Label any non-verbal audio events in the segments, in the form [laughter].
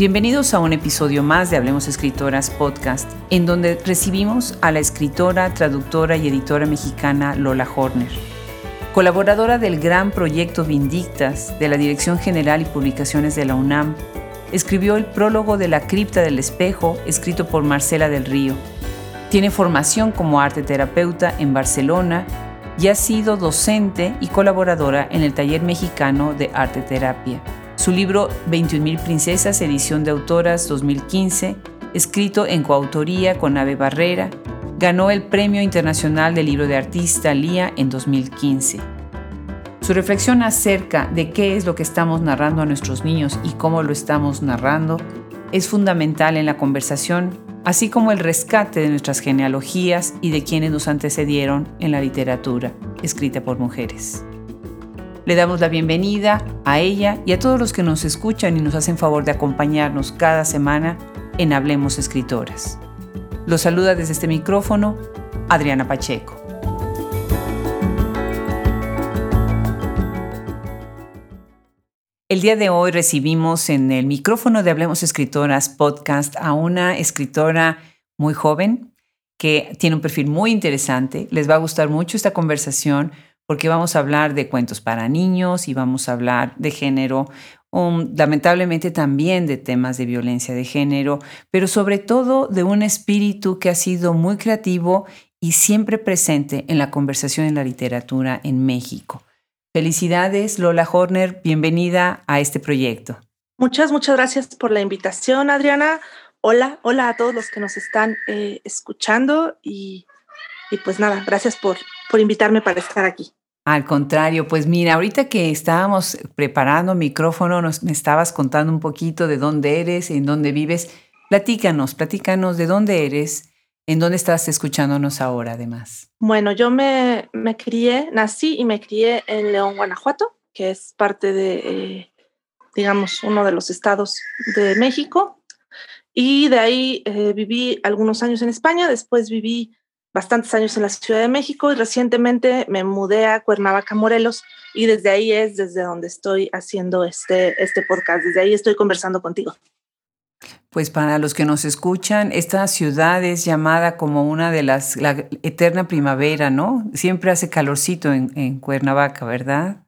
Bienvenidos a un episodio más de Hablemos Escritoras Podcast, en donde recibimos a la escritora, traductora y editora mexicana Lola Horner. Colaboradora del gran proyecto Vindictas de la Dirección General y Publicaciones de la UNAM, escribió el prólogo de La Cripta del Espejo, escrito por Marcela del Río. Tiene formación como arte terapeuta en Barcelona y ha sido docente y colaboradora en el Taller Mexicano de Arte Terapia. Su libro 21.000 Princesas, edición de autoras 2015, escrito en coautoría con Ave Barrera, ganó el Premio Internacional del Libro de Artista LIA en 2015. Su reflexión acerca de qué es lo que estamos narrando a nuestros niños y cómo lo estamos narrando es fundamental en la conversación, así como el rescate de nuestras genealogías y de quienes nos antecedieron en la literatura escrita por mujeres. Le damos la bienvenida a ella y a todos los que nos escuchan y nos hacen favor de acompañarnos cada semana en Hablemos Escritoras. Los saluda desde este micrófono Adriana Pacheco. El día de hoy recibimos en el micrófono de Hablemos Escritoras podcast a una escritora muy joven que tiene un perfil muy interesante. Les va a gustar mucho esta conversación porque vamos a hablar de cuentos para niños y vamos a hablar de género, um, lamentablemente también de temas de violencia de género, pero sobre todo de un espíritu que ha sido muy creativo y siempre presente en la conversación en la literatura en México. Felicidades, Lola Horner, bienvenida a este proyecto. Muchas, muchas gracias por la invitación, Adriana. Hola, hola a todos los que nos están eh, escuchando y, pues nada, gracias por, por invitarme para estar aquí. Al contrario, pues mira, ahorita que estábamos preparando micrófono, nos, me estabas contando un poquito de dónde eres, en dónde vives. Platícanos, platícanos de dónde eres, en dónde estás escuchándonos ahora además. Bueno, yo me, me crié, nací y me crié en León, Guanajuato, que es parte de, eh, digamos, uno de los estados de México. Y de ahí eh, viví algunos años en España, después viví bastantes años en la Ciudad de México y recientemente me mudé a Cuernavaca, Morelos, y desde ahí es desde donde estoy haciendo este, este podcast, desde ahí estoy conversando contigo. Pues para los que nos escuchan, esta ciudad es llamada como una de las, la eterna primavera, ¿no? Siempre hace calorcito en, en Cuernavaca, ¿verdad?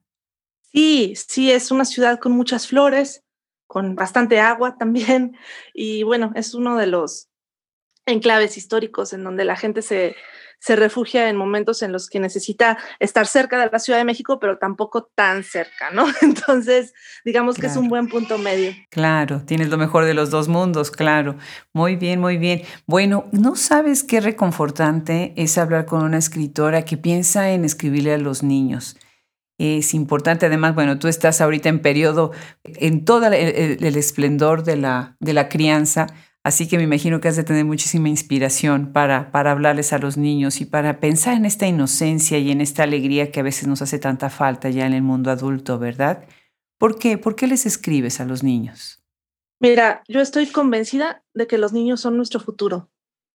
Sí, sí, es una ciudad con muchas flores, con bastante agua también, y bueno, es uno de los enclaves históricos en donde la gente se, se refugia en momentos en los que necesita estar cerca de la Ciudad de México, pero tampoco tan cerca, ¿no? [laughs] Entonces, digamos que es un buen punto medio. Claro, tienes lo mejor de los dos mundos, claro. Muy bien, muy bien. Bueno, ¿no sabes qué reconfortante es hablar con una escritora que piensa en escribirle a los niños? Es importante, además, bueno, tú estás ahorita en periodo, en todo el, el esplendor de la, de la crianza, Así que me imagino que has de tener muchísima inspiración para, para hablarles a los niños y para pensar en esta inocencia y en esta alegría que a veces nos hace tanta falta ya en el mundo adulto, ¿verdad? ¿Por qué? ¿Por qué les escribes a los niños? Mira, yo estoy convencida de que los niños son nuestro futuro,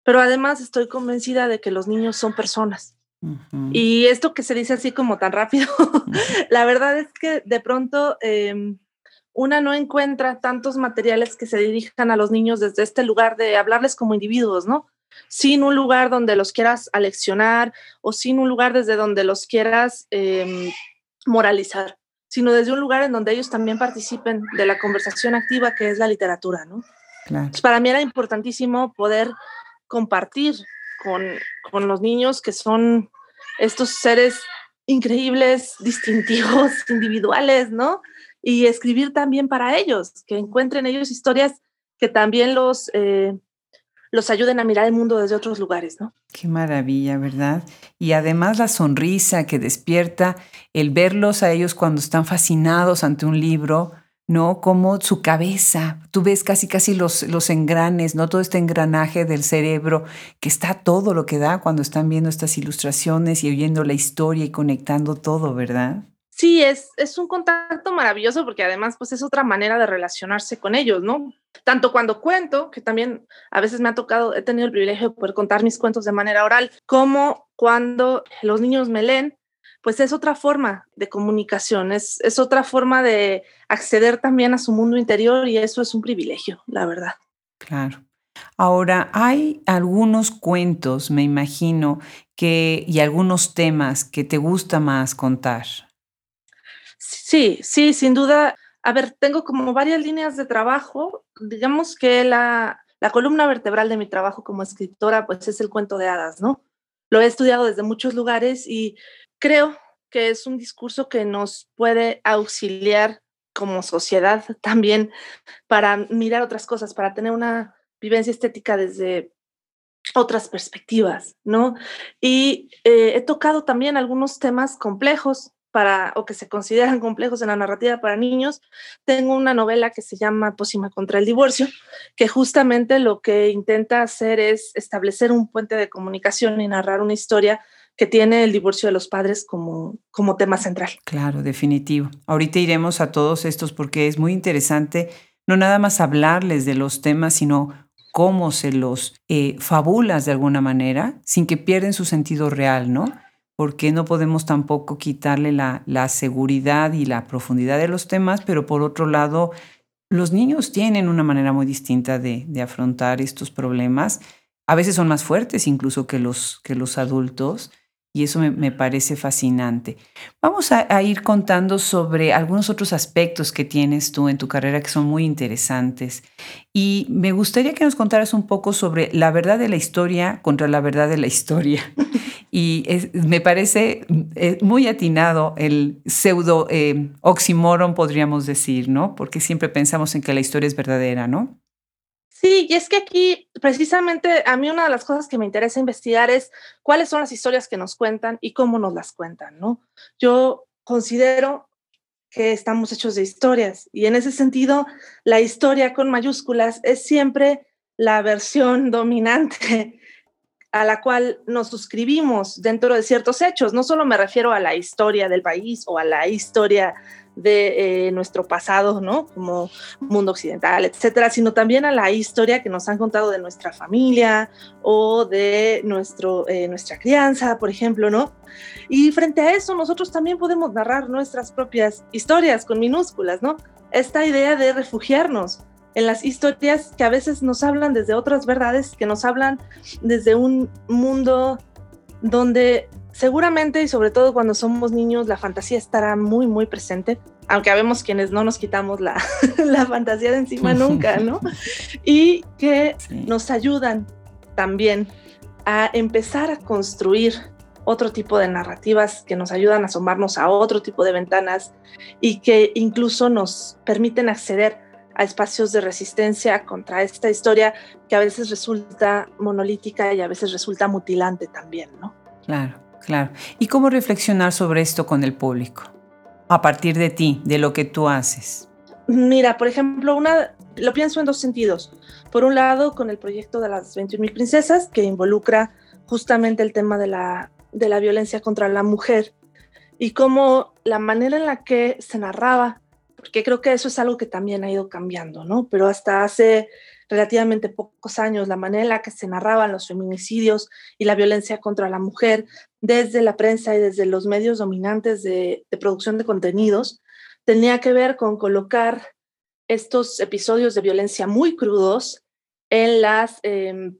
pero además estoy convencida de que los niños son personas. Y esto que se dice así como tan rápido, [laughs] la verdad es que de pronto em, una no encuentra tantos materiales que se dirijan a los niños desde este lugar de hablarles como individuos, ¿no? Sin un lugar donde los quieras aleccionar o sin un lugar desde donde los quieras em, moralizar, sino desde un lugar en donde ellos también participen de la conversación activa que es la literatura, ¿no? para mí era importantísimo poder compartir con, con los niños que son estos seres increíbles, distintivos, [laughs] individuales, ¿no? Y escribir también para ellos, que encuentren ellos historias que también los, eh, los ayuden a mirar el mundo desde otros lugares, ¿no? Qué maravilla, ¿verdad? Y además la sonrisa que despierta el verlos a ellos cuando están fascinados ante un libro, ¿no? Como su cabeza, tú ves casi casi los, los engranes, ¿no? Todo este engranaje del cerebro, que está todo lo que da cuando están viendo estas ilustraciones y oyendo la historia y conectando todo, ¿verdad? Sí, es, es un contacto maravilloso porque además pues es otra manera de relacionarse con ellos, ¿no? Tanto cuando cuento, que también a veces me ha tocado, he tenido el privilegio de poder contar mis cuentos de manera oral, como cuando los niños me leen, pues es otra forma de comunicación, es, es otra forma de acceder también a su mundo interior y eso es un privilegio, la verdad. Claro. Ahora, hay algunos cuentos, me imagino, que, y algunos temas que te gusta más contar. Sí, sí, sin duda. A ver, tengo como varias líneas de trabajo. Digamos que la, la columna vertebral de mi trabajo como escritora, pues es el cuento de hadas, ¿no? Lo he estudiado desde muchos lugares y creo que es un discurso que nos puede auxiliar como sociedad también para mirar otras cosas, para tener una vivencia estética desde otras perspectivas, ¿no? Y eh, he tocado también algunos temas complejos para, o que se consideran complejos en la narrativa para niños. Tengo una novela que se llama Pósima contra el divorcio, que justamente lo que intenta hacer es establecer un puente de comunicación y narrar una historia que tiene el divorcio de los padres como, como tema central. Claro, definitivo. Ahorita iremos a todos estos porque es muy interesante no nada más hablarles de los temas, sino cómo se los eh, fabulas de alguna manera sin que pierden su sentido real, ¿no? Porque no podemos tampoco quitarle la, la seguridad y la profundidad de los temas, pero por otro lado, los niños tienen una manera muy distinta de, de afrontar estos problemas. A veces son más fuertes incluso que los, que los adultos y eso me, parece fascinante. Vamos a, ir contando sobre algunos otros aspectos que tienes tú en tu carrera que son muy interesantes. Y me gustaría que nos contaras un poco sobre la verdad de la historia contra la verdad de la historia. [laughs] Y me parece eh, muy atinado el pseudo eh, oxímoron, podríamos decir, ¿no? Porque siempre pensamos en que la historia es verdadera, ¿no? Sí, y es que aquí precisamente a mí una de las cosas que me interesa investigar es cuáles son las historias que nos cuentan y cómo nos las cuentan, ¿no? Yo considero que estamos hechos de historias y en ese sentido la historia con mayúsculas es siempre la versión [laughs] dominante a la cual nos suscribimos dentro de ciertos hechos. No solo me refiero a la historia del país o a la historia de eh, nuestro pasado, ¿no? Como mundo occidental, etcétera, sino también a la historia que nos han contado de nuestra familia o de nuestro, eh, nuestra crianza, por ejemplo, ¿no? Y frente a eso, nosotros también podemos narrar nuestras propias historias con minúsculas, ¿no? Esta idea de refugiarnos en las historias que a veces nos hablan desde otras verdades, que nos hablan desde un mundo donde seguramente y sobre todo cuando somos niños la fantasía estará muy, muy presente, aunque habemos quienes no nos quitamos la, [laughs] la fantasía de encima [laughs] nunca, ¿no? Y que nos ayudan también a empezar a construir otro tipo de narrativas que nos ayudan a asomarnos a otro tipo de ventanas y que incluso nos permiten acceder a espacios de resistencia contra esta historia que a veces resulta monolítica y a veces resulta mutilante también, ¿no? Claro. Claro. ¿Y cómo reflexionar sobre esto con el público? A partir de ti, de lo que tú haces. Mira, por ejemplo, una, lo pienso en dos sentidos. Por un lado, con el proyecto de las 21.000 princesas, que involucra justamente el tema de la, de la violencia contra la mujer y cómo la manera en la que se narraba, porque creo que eso es algo que también ha ido cambiando, ¿no? Pero hasta hace relativamente pocos años, la manera en la que se narraban los feminicidios y la violencia contra la mujer desde la prensa y desde los medios dominantes de, producción de contenidos, tenía que ver con colocar estos episodios de violencia muy crudos en las, em,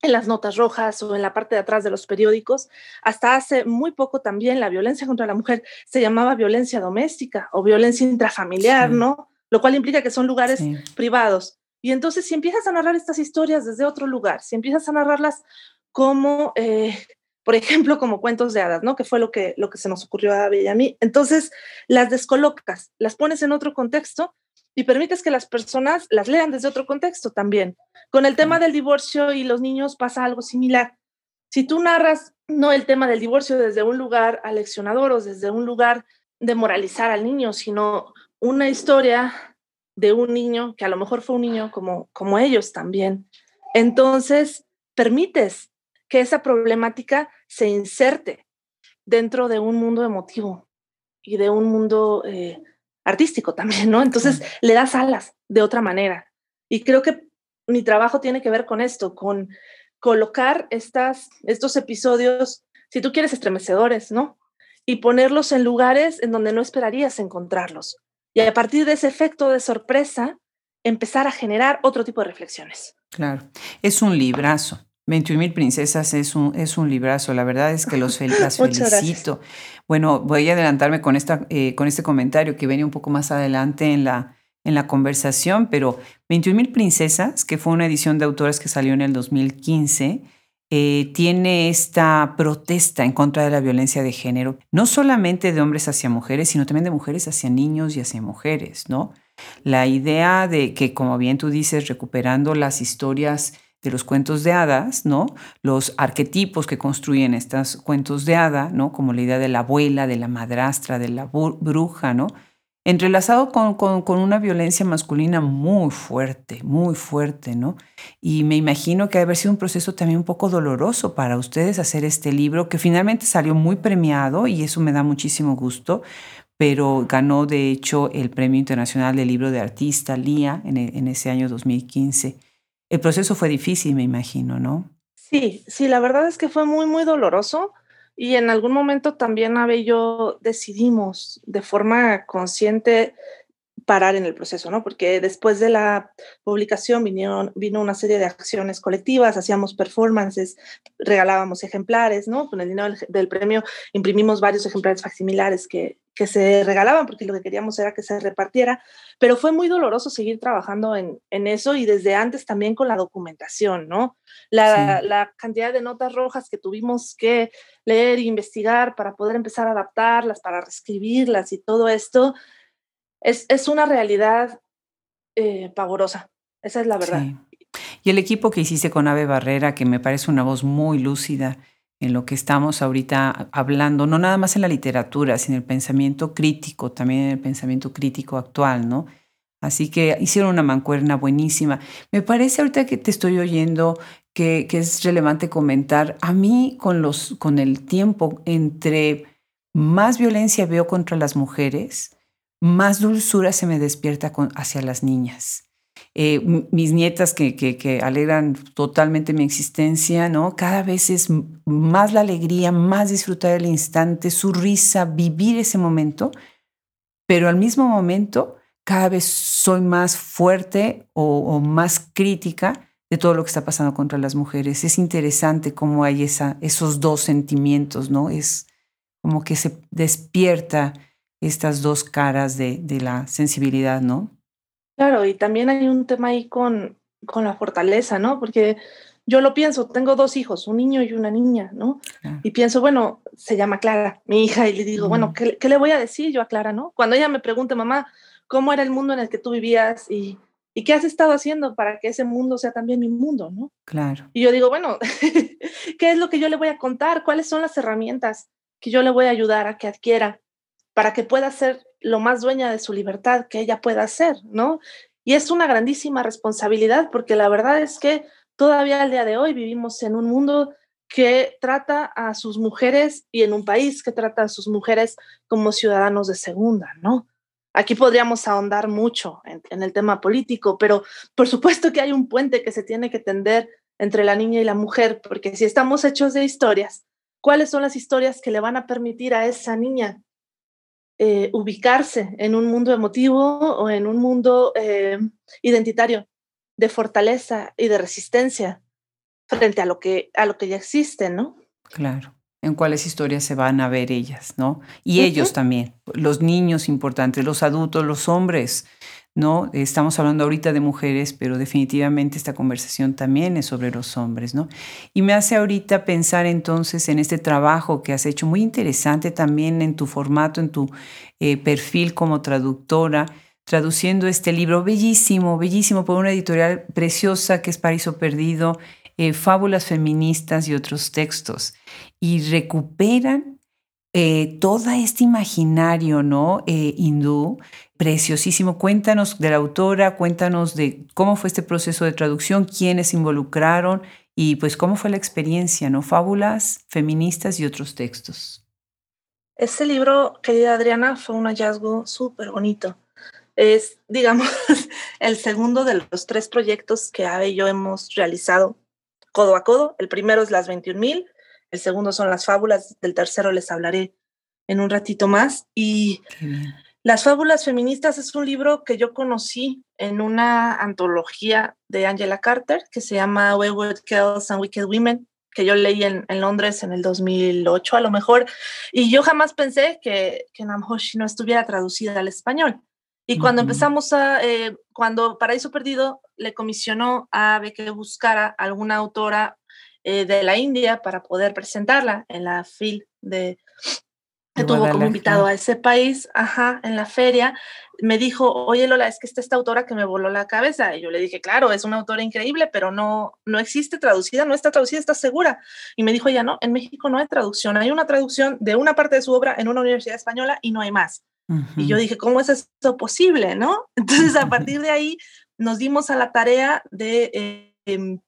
en las notas rojas o en la parte de atrás de los periódicos. Hasta hace muy poco también la violencia contra la mujer se llamaba violencia doméstica o violencia intrafamiliar, ¿no? Lo cual implica que son lugares privados. Y entonces, si empiezas a narrar estas historias desde otro lugar, si empiezas a narrarlas como, eh, por ejemplo, como cuentos de hadas, ¿no? Que fue lo que, lo que se nos ocurrió a Abby y a mí. Entonces, las descolocas, las pones en otro contexto y permites que las personas las lean desde otro contexto también. Con el tema del divorcio y los niños pasa algo similar. Si tú narras no el tema del divorcio desde un lugar aleccionador o desde un lugar de moralizar al niño, sino una historia de un niño que a lo mejor fue un niño como, como ellos también. Entonces, permites que esa problemática se inserte dentro de un mundo emotivo y de un mundo eh, artístico también, ¿no? Entonces, le das alas de otra manera. Y creo que mi trabajo tiene que ver con esto, con colocar estas, estos episodios, si tú quieres, estremecedores, ¿no? y ponerlos en lugares en donde no esperarías encontrarlos. Y a partir de ese efecto de sorpresa, empezar a generar otro tipo de reflexiones. Claro, es un librazo. 21 mil princesas es un, es un librazo, la verdad es que los [laughs] las felicito. Bueno, voy a adelantarme con, esta, eh, con este comentario que viene un poco más adelante en la, en la conversación, pero 21 mil princesas, que fue una edición de autores que salió en el 2015, eh, tiene esta protesta en contra de la violencia de género, no solamente de hombres hacia mujeres, sino también de mujeres hacia niños y hacia mujeres, ¿no? La idea de que, como bien tú dices, recuperando las historias de los cuentos de hadas, ¿no? Los arquetipos que construyen estos cuentos de hada, ¿no? Como la idea de la abuela, de la madrastra, de la bruja, ¿no? Entrelazado con, con, una violencia masculina muy fuerte, muy fuerte, ¿no? Y me imagino que ha haber sido un proceso también un poco doloroso para ustedes hacer este libro, que finalmente salió muy premiado y eso me da muchísimo gusto, pero ganó de hecho el Premio Internacional del Libro de Artista, LIA, en, e, en ese año 2015. El proceso fue difícil, me imagino, ¿no? Sí, sí, la verdad es que fue muy, muy doloroso y en algún momento también Abe y yo decidimos de forma consciente parar en el proceso, ¿no? Porque después de la publicación vinieron, vino una serie de acciones colectivas, hacíamos performances, regalábamos ejemplares, ¿no? Con el dinero del, premio imprimimos varios ejemplares facsimilares que, que se regalaban porque lo que queríamos era que se repartiera, pero fue muy doloroso seguir trabajando en, en eso y desde antes también con la documentación, ¿no? La, la, cantidad de notas rojas que tuvimos que leer e investigar para poder empezar a adaptarlas, para reescribirlas y todo esto, es, una realidad eh, pavorosa. Esa es la verdad. Y el equipo que hiciste con Ave Barrera, que me parece una voz muy lúcida en lo que estamos ahorita hablando, no nada más en la literatura, sino en el pensamiento crítico, también en el pensamiento crítico actual, ¿no? Así que hicieron una mancuerna buenísima. Me parece ahorita que te estoy oyendo que, que es relevante comentar, a mí con, los, con el tiempo, entre más violencia veo contra las mujeres, más dulzura se me despierta hacia las niñas. Eh, mis nietas que, alegran totalmente mi existencia, ¿no? Cada vez es más la alegría, más disfrutar el instante, su risa, vivir ese momento, pero al mismo momento cada vez soy más fuerte o, más crítica de todo lo que está pasando contra las mujeres. Es interesante cómo hay esos dos sentimientos, ¿no? Es como que se despierta estas dos caras de, la sensibilidad, ¿no? Claro, y también hay un tema ahí con, con la fortaleza, ¿no? Porque yo lo pienso, tengo dos hijos, un niño y una niña, ¿no? Y pienso, bueno, se llama Clara, mi hija, y le digo, bueno, ¿qué, ¿qué, le voy a decir yo a Clara, no? Cuando ella me pregunte, mamá, ¿cómo era el mundo en el que tú vivías y, y qué has estado haciendo para que ese mundo sea también mi mundo, no? Claro. Y yo digo, bueno, [laughs] ¿qué es lo que yo le voy a contar? ¿Cuáles son las herramientas que yo le voy a ayudar a que adquiera para que pueda ser lo más dueña de su libertad que ella pueda ser, ¿no? Y es una grandísima responsabilidad porque la verdad es que todavía al día de hoy vivimos en un mundo que trata a sus mujeres y en un país que trata a sus mujeres como ciudadanos de segunda, ¿no? Aquí podríamos ahondar mucho en, el tema político, pero por supuesto que hay un puente que se tiene que tender entre la niña y la mujer, porque si estamos hechos de historias, ¿cuáles son las historias que le van a permitir a esa niña eh, ubicarse en un mundo emotivo o en un mundo eh, identitario de fortaleza y de resistencia frente a lo que a lo que ya existe, ¿no? Claro. En cuáles historias se van a ver ellas, ¿no? Y ellos también, los niños importantes, los adultos, los hombres, ¿no? Estamos hablando ahorita de mujeres, pero definitivamente esta conversación también es sobre los hombres, ¿no? Y me hace ahorita pensar entonces en este trabajo que has hecho, muy interesante también en tu formato, en tu eh, perfil como traductora, traduciendo este libro bellísimo, bellísimo por una editorial preciosa que es Paraíso Perdido, eh, Fábulas Feministas y otros textos. Y recuperan eh, todo este imaginario ¿no? hindú preciosísimo. Cuéntanos de la autora, cuéntanos de cómo fue este proceso de traducción, quiénes involucraron y pues cómo fue la experiencia, ¿no? Fábulas, feministas y otros textos. Este libro, querida Adriana, fue un hallazgo súper bonito. Es, digamos, [laughs] el segundo de los tres proyectos que Ave y yo hemos realizado codo a codo. El primero es las 21.000, el segundo son las fábulas, del tercero les hablaré en un ratito más. Y Las Fábulas Feministas es un libro que yo conocí en una antología de Angela Carter que se llama Wayward Girls and Wicked Women, que yo leí en, Londres en el 2008 a lo mejor, y yo jamás pensé que, que Namhoshi no estuviera traducida al español. Y cuando empezamos a, eh, cuando Paraíso Perdido le comisionó a que buscara alguna autora eh, de la India para poder presentarla en la FIL de, que tuvo como invitado a ese país, ajá, en la feria, me dijo, oye Lola, es que está esta autora que me voló la cabeza. Y yo le dije, claro, es una autora increíble, pero no, no existe traducida, no está traducida, ¿estás segura? Y me dijo, ya no, en México no hay traducción, hay una traducción de una parte de su obra en una universidad española y no hay más. Y yo dije, ¿cómo es esto posible? ¿No? [laughs] Entonces, a partir de ahí, nos dimos a la tarea de, eh, em,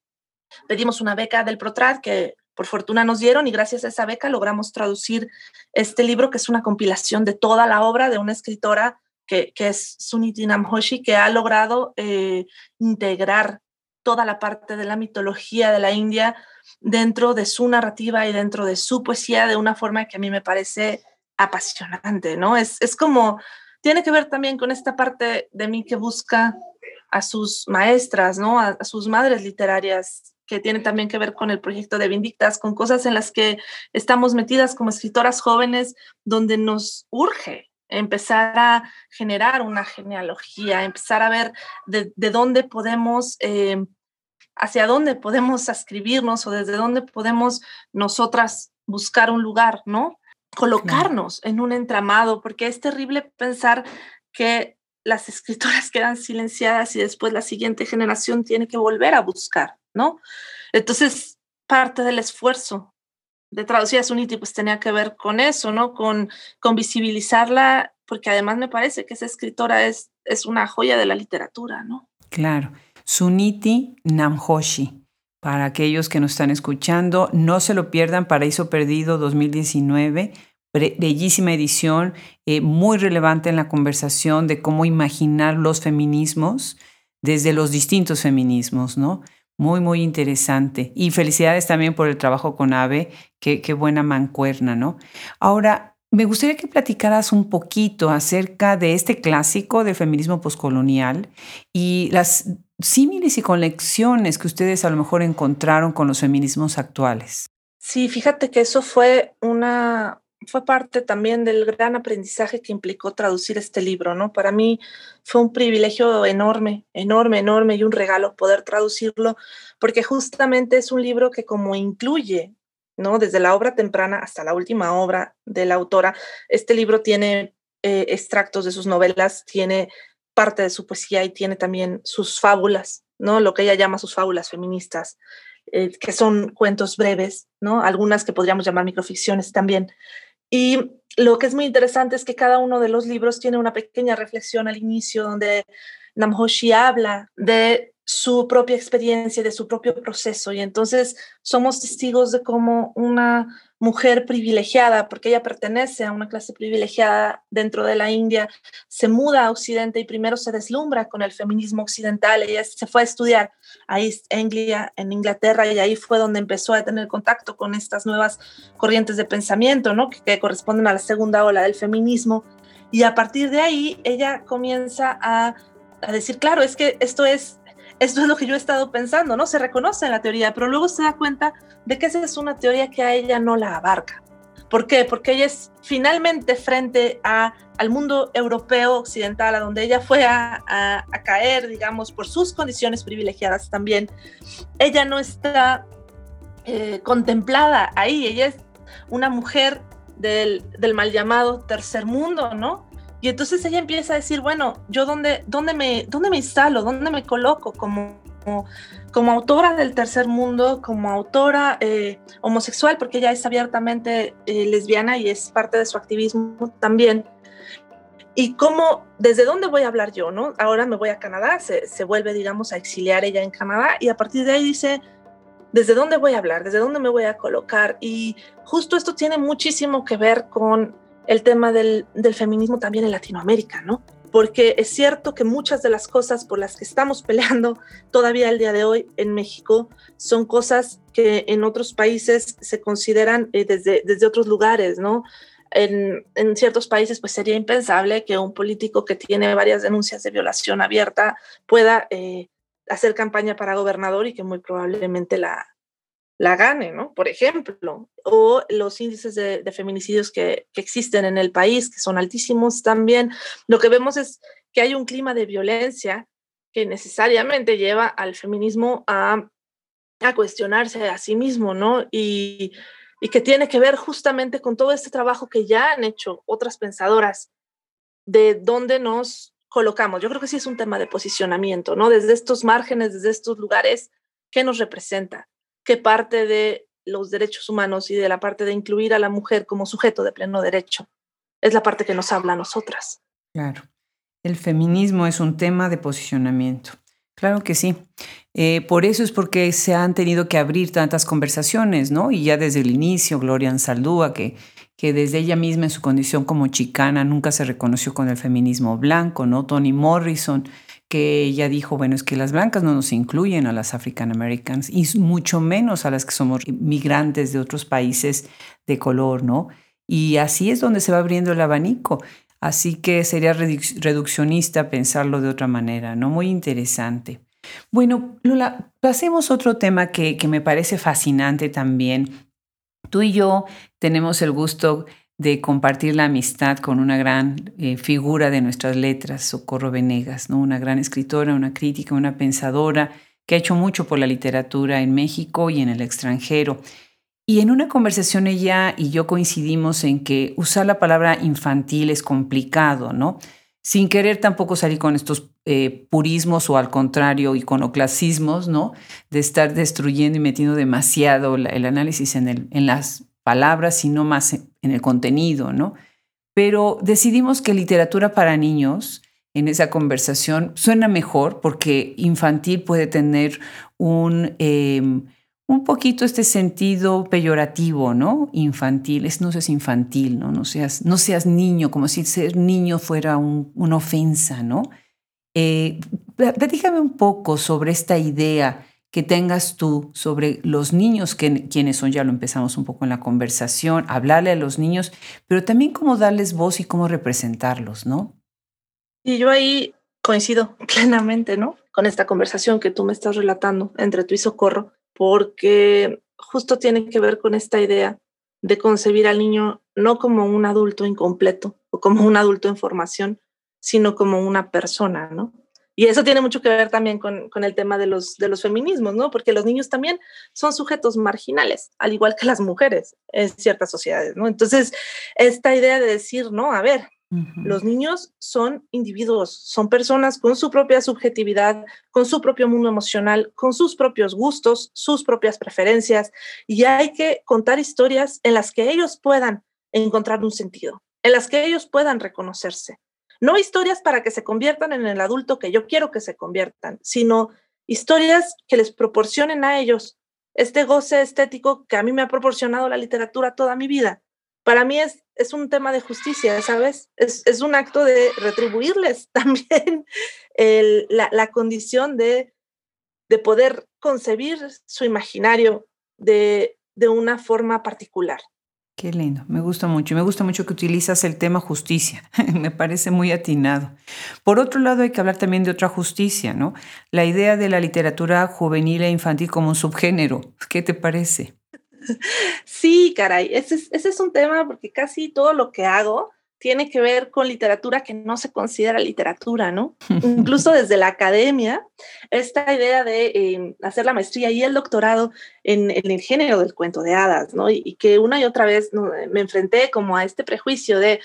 pedimos una beca del ProTrad que por fortuna nos dieron y gracias a esa beca logramos traducir este libro que es una compilación de toda la obra de una escritora que, que es Suniti Namhoshi, que ha logrado eh, integrar toda la parte de la mitología de la India dentro de su narrativa y dentro de su poesía de una forma que a mí me parece apasionante, ¿no? Es, es como, tiene que ver también con esta parte de mí que busca a sus maestras, ¿no? A, sus madres literarias, que tiene también que ver con el proyecto de Vindictas, con cosas en las que estamos metidas como escritoras jóvenes, donde nos urge empezar a generar una genealogía, empezar a ver de, dónde podemos, eh, hacia dónde podemos escribirnos o desde dónde podemos nosotras buscar un lugar, ¿no? Colocarnos en un entramado, porque es terrible pensar que las escritoras quedan silenciadas y después la siguiente generación tiene que volver a buscar, ¿no? Entonces, parte del esfuerzo de traducir a Suniti pues tenía que ver con eso, ¿no? Con, visibilizarla, porque además me parece que esa escritora es, es una joya de la literatura, ¿no? Claro. Suniti Namhoshi. Para aquellos que nos están escuchando, no se lo pierdan, Paraíso Perdido 2019, bellísima edición, eh, muy relevante en la conversación de cómo imaginar los feminismos desde los distintos feminismos, ¿no? Muy, muy interesante. Y felicidades también por el trabajo con AVE, qué, qué buena mancuerna, ¿no? Ahora, me gustaría que platicaras un poquito acerca de este clásico del feminismo poscolonial y las símiles y conexiones que ustedes a lo mejor encontraron con los feminismos actuales. Sí, fíjate que eso fue una, fue parte también del gran aprendizaje que implicó traducir este libro, ¿no? Para mí fue un privilegio enorme, enorme, enorme y un regalo poder traducirlo, porque justamente es un libro que como incluye, ¿no? Desde la obra temprana hasta la última obra de la autora, este libro tiene eh, extractos de sus novelas, tiene parte de su poesía y tiene también sus fábulas, ¿no? Lo que ella llama sus fábulas feministas. Eh, que son cuentos breves, ¿no? Algunas que podríamos llamar microficciones también. Y lo que es muy interesante es que cada uno de los libros tiene una pequeña reflexión al inicio donde Namhoshi habla de su propia experiencia, de su propio proceso. Y entonces somos testigos de cómo una mujer privilegiada, porque ella pertenece a una clase privilegiada dentro de la India, se muda a Occidente y primero se deslumbra con el feminismo occidental. Ella se fue a estudiar a East Anglia en Inglaterra y ahí fue donde empezó a tener contacto con estas nuevas corrientes de pensamiento, ¿no? que, que corresponden a la segunda ola del feminismo. Y a partir de ahí ella comienza a, a decir, claro, es que esto es esto es lo que yo he estado pensando, ¿no? Se reconoce en la teoría, pero luego se da cuenta de que esa es una teoría que a ella no la abarca. ¿Por qué? Porque ella es finalmente frente a, al mundo europeo occidental, a donde ella fue a, caer, digamos, por sus condiciones privilegiadas también. Ella no está eh, contemplada ahí, ella es una mujer del, del, mal llamado tercer mundo, ¿no? Y entonces ella empieza a decir, bueno, ¿yo dónde, dónde, me, dónde me instalo? ¿Dónde me coloco como, como, autora del tercer mundo, como autora eh, homosexual, porque ella es abiertamente eh, lesbiana y es parte de su activismo también? Y cómo, desde dónde voy a hablar yo, ¿no? Ahora me voy a Canadá, se, se vuelve, digamos, a exiliar ella en Canadá y a partir de ahí dice, ¿desde dónde voy a hablar? ¿Desde dónde me voy a colocar? Y justo esto tiene muchísimo que ver con el tema del, feminismo también en Latinoamérica, ¿no? Porque es cierto que muchas de las cosas por las que estamos peleando [laughs] todavía el día de hoy en México son cosas que en otros países se consideran eh, desde, desde otros lugares, ¿no? en, en, ciertos países pues sería impensable que un político que tiene varias denuncias de violación abierta pueda eh, hacer campaña para gobernador y que muy probablemente la, la gane, ¿no? Por ejemplo, o los índices de, feminicidios que, que, existen en el país, que son altísimos también. Lo que vemos es que hay un clima de violencia que necesariamente lleva al feminismo a, a cuestionarse a sí mismo, ¿no? Y, y que tiene que ver justamente con todo este trabajo que ya han hecho otras pensadoras de dónde nos colocamos. Yo creo que sí es un tema de posicionamiento, ¿no? Desde estos márgenes, desde estos lugares, ¿qué nos representa? ¿Qué parte de los derechos humanos y de la parte de incluir a la mujer como sujeto de pleno derecho es la parte que nos habla a nosotras? Claro. El feminismo es un tema de posicionamiento. Claro que sí. Eh, por eso es porque se han tenido que abrir tantas conversaciones, ¿no? Y ya desde el inicio, Gloria Ansaldúa, que, que desde ella misma en su condición como chicana nunca se reconoció con el feminismo blanco, ¿no? Toni Morrison, que ella dijo, bueno, es que las blancas no nos incluyen a las African Americans y mucho menos a las que somos migrantes de otros países de color, ¿no? Y así es donde se va abriendo el abanico. Así que sería reduccionista pensarlo de otra manera, ¿no? Muy interesante. Bueno, Lula, pasemos a otro tema que, me parece fascinante también. Tú y yo tenemos el gusto de compartir la amistad con una gran eh, figura de nuestras letras, Socorro Venegas, ¿no? una gran escritora, una crítica, una pensadora que ha hecho mucho por la literatura en México y en el extranjero. Y en una conversación ella y yo coincidimos en que usar la palabra infantil es complicado, ¿no? Sin querer tampoco salir con estos eh, purismos o al contrario iconoclasismos, ¿no? De estar destruyendo y metiendo demasiado el análisis en, el, en las palabras, sino más en el contenido, ¿no? Pero decidimos que literatura para niños en esa conversación suena mejor porque infantil puede tener un... Em, un poquito este sentido peyorativo, ¿no? Infantil, es, no seas infantil, ¿no? No seas, no seas niño, como si ser niño fuera una ofensa, ¿no? Eh, un poco sobre esta idea que tengas tú sobre los niños, que, quienes son, ya lo empezamos un poco en la conversación, hablarle a los niños, pero también cómo darles voz y cómo representarlos, ¿no? Y yo ahí coincido [laughs] plenamente, ¿no? Con esta conversación que tú me estás relatando entre tú y Socorro, porque justo tiene que ver con esta idea de concebir al niño no como un adulto incompleto o como un adulto en formación, sino como una persona, ¿no? Y eso tiene mucho que ver también con, con, el tema de los, de los feminismos, ¿no? Porque los niños también son sujetos marginales, al igual que las mujeres en ciertas sociedades, ¿no? Entonces, esta idea de decir, no, a ver, los niños son individuos, son personas con su propia subjetividad, con su propio mundo emocional, con sus propios gustos, sus propias preferencias, y hay que contar historias en las que ellos puedan encontrar un sentido, en las que ellos puedan reconocerse. No historias para que se conviertan en el adulto que yo quiero que se conviertan, sino historias que les proporcionen a ellos este goce estético que a mí me ha proporcionado la literatura toda mi vida para mí es, es un tema de justicia, ¿sabes? Es, es un acto de retribuirles [laughs] también la, la, condición de, de poder concebir su imaginario de, de una forma particular. Qué lindo, me gusta mucho. Me gusta mucho que utilizas el tema justicia. [laughs] me parece muy atinado. Por otro lado, hay que hablar también de otra justicia, ¿no? La idea de la literatura juvenil e infantil como un subgénero. ¿Qué te parece? Sí, caray, ese es, un tema porque casi todo lo que hago tiene que ver con literatura que no se considera literatura, ¿no? Incluso desde la academia, esta idea de em, hacer la maestría y el doctorado en, el género del cuento de hadas, ¿no? Y, que una y otra vez me enfrenté como a este prejuicio de